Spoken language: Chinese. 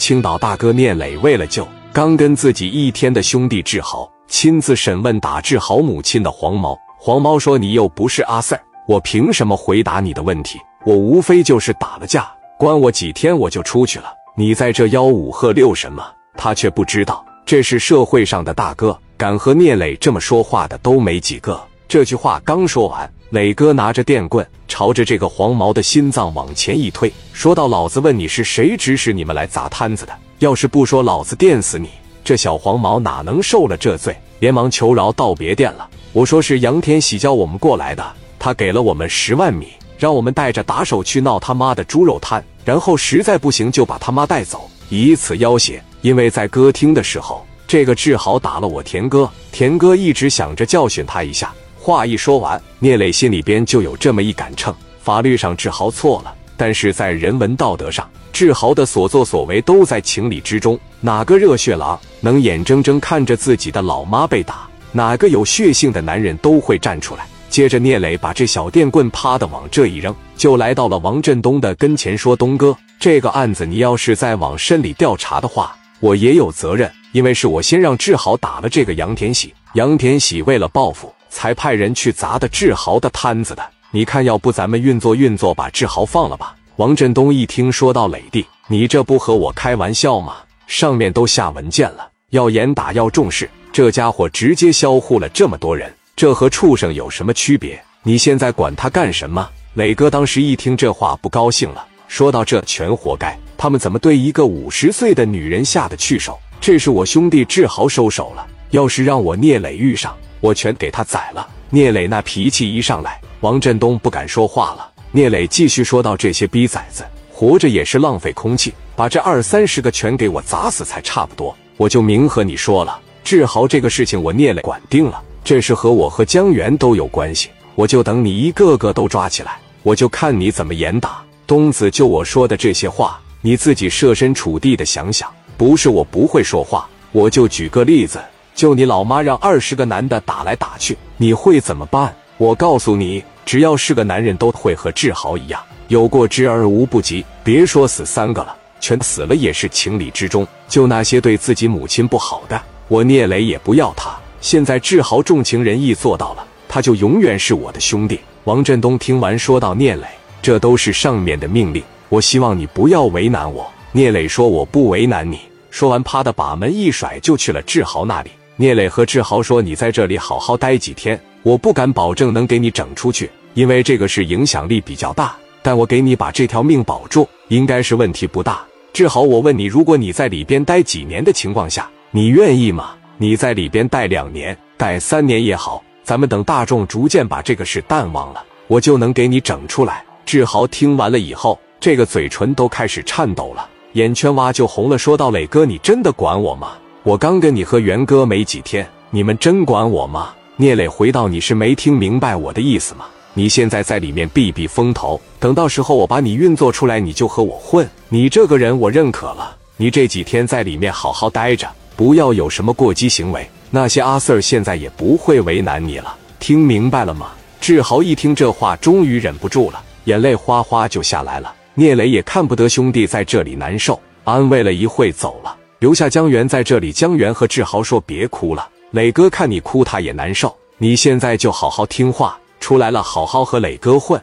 青岛大哥聂磊为了救刚跟自己一天的兄弟志豪，亲自审问打志豪母亲的黄毛。黄毛说：“你又不是阿 Sir，我凭什么回答你的问题？我无非就是打了架，关我几天我就出去了。你在这吆五喝六什么？”他却不知道，这是社会上的大哥，敢和聂磊这么说话的都没几个。这句话刚说完，磊哥拿着电棍朝着这个黄毛的心脏往前一推，说道：“老子问你是谁指使你们来砸摊子的？要是不说，老子电死你！”这小黄毛哪能受了这罪，连忙求饶道：“别电了，我说是杨天喜叫我们过来的，他给了我们十万米，让我们带着打手去闹他妈的猪肉摊，然后实在不行就把他妈带走，以此要挟。因为在歌厅的时候，这个志豪打了我田哥，田哥一直想着教训他一下。”话一说完，聂磊心里边就有这么一杆秤。法律上志豪错了，但是在人文道德上，志豪的所作所为都在情理之中。哪个热血狼能眼睁睁看着自己的老妈被打？哪个有血性的男人都会站出来。接着，聂磊把这小电棍啪的往这一扔，就来到了王振东的跟前，说：“东哥，这个案子你要是再往深里调查的话，我也有责任，因为是我先让志豪打了这个杨田喜。杨田喜为了报复。”才派人去砸的志豪的摊子的，你看，要不咱们运作运作，把志豪放了吧？王振东一听，说到磊弟，你这不和我开玩笑吗？上面都下文件了，要严打，要重视。这家伙直接销户了这么多人，这和畜生有什么区别？你现在管他干什么？磊哥当时一听这话，不高兴了，说到这全活该，他们怎么对一个五十岁的女人下得去手？这是我兄弟志豪收手了，要是让我聂磊遇上。我全给他宰了！聂磊那脾气一上来，王振东不敢说话了。聂磊继续说道：“这些逼崽子活着也是浪费空气，把这二三十个全给我砸死才差不多。我就明和你说了，志豪这个事情我聂磊管定了，这事和我和江源都有关系。我就等你一个个都抓起来，我就看你怎么严打。东子，就我说的这些话，你自己设身处地的想想。不是我不会说话，我就举个例子。”就你老妈让二十个男的打来打去，你会怎么办？我告诉你，只要是个男人，都会和志豪一样，有过之而无不及。别说死三个了，全死了也是情理之中。就那些对自己母亲不好的，我聂磊也不要他。现在志豪重情仁义做到了，他就永远是我的兄弟。王振东听完说道：“聂磊，这都是上面的命令，我希望你不要为难我。”聂磊说：“我不为难你。”说完，啪的把门一甩，就去了志豪那里。聂磊和志豪说：“你在这里好好待几天，我不敢保证能给你整出去，因为这个事影响力比较大。但我给你把这条命保住，应该是问题不大。”志豪，我问你，如果你在里边待几年的情况下，你愿意吗？你在里边待两年、待三年也好，咱们等大众逐渐把这个事淡忘了，我就能给你整出来。志豪听完了以后，这个嘴唇都开始颤抖了，眼圈哇就红了，说道：“磊哥，你真的管我吗？”我刚跟你和元哥没几天，你们真管我吗？聂磊回道：“你是没听明白我的意思吗？你现在在里面避避风头，等到时候我把你运作出来，你就和我混。你这个人我认可了，你这几天在里面好好待着，不要有什么过激行为。那些阿 Sir 现在也不会为难你了，听明白了吗？”志豪一听这话，终于忍不住了，眼泪哗哗就下来了。聂磊也看不得兄弟在这里难受，安慰了一会，走了。留下江源在这里，江源和志豪说：“别哭了，磊哥看你哭，他也难受。你现在就好好听话，出来了好好和磊哥混。”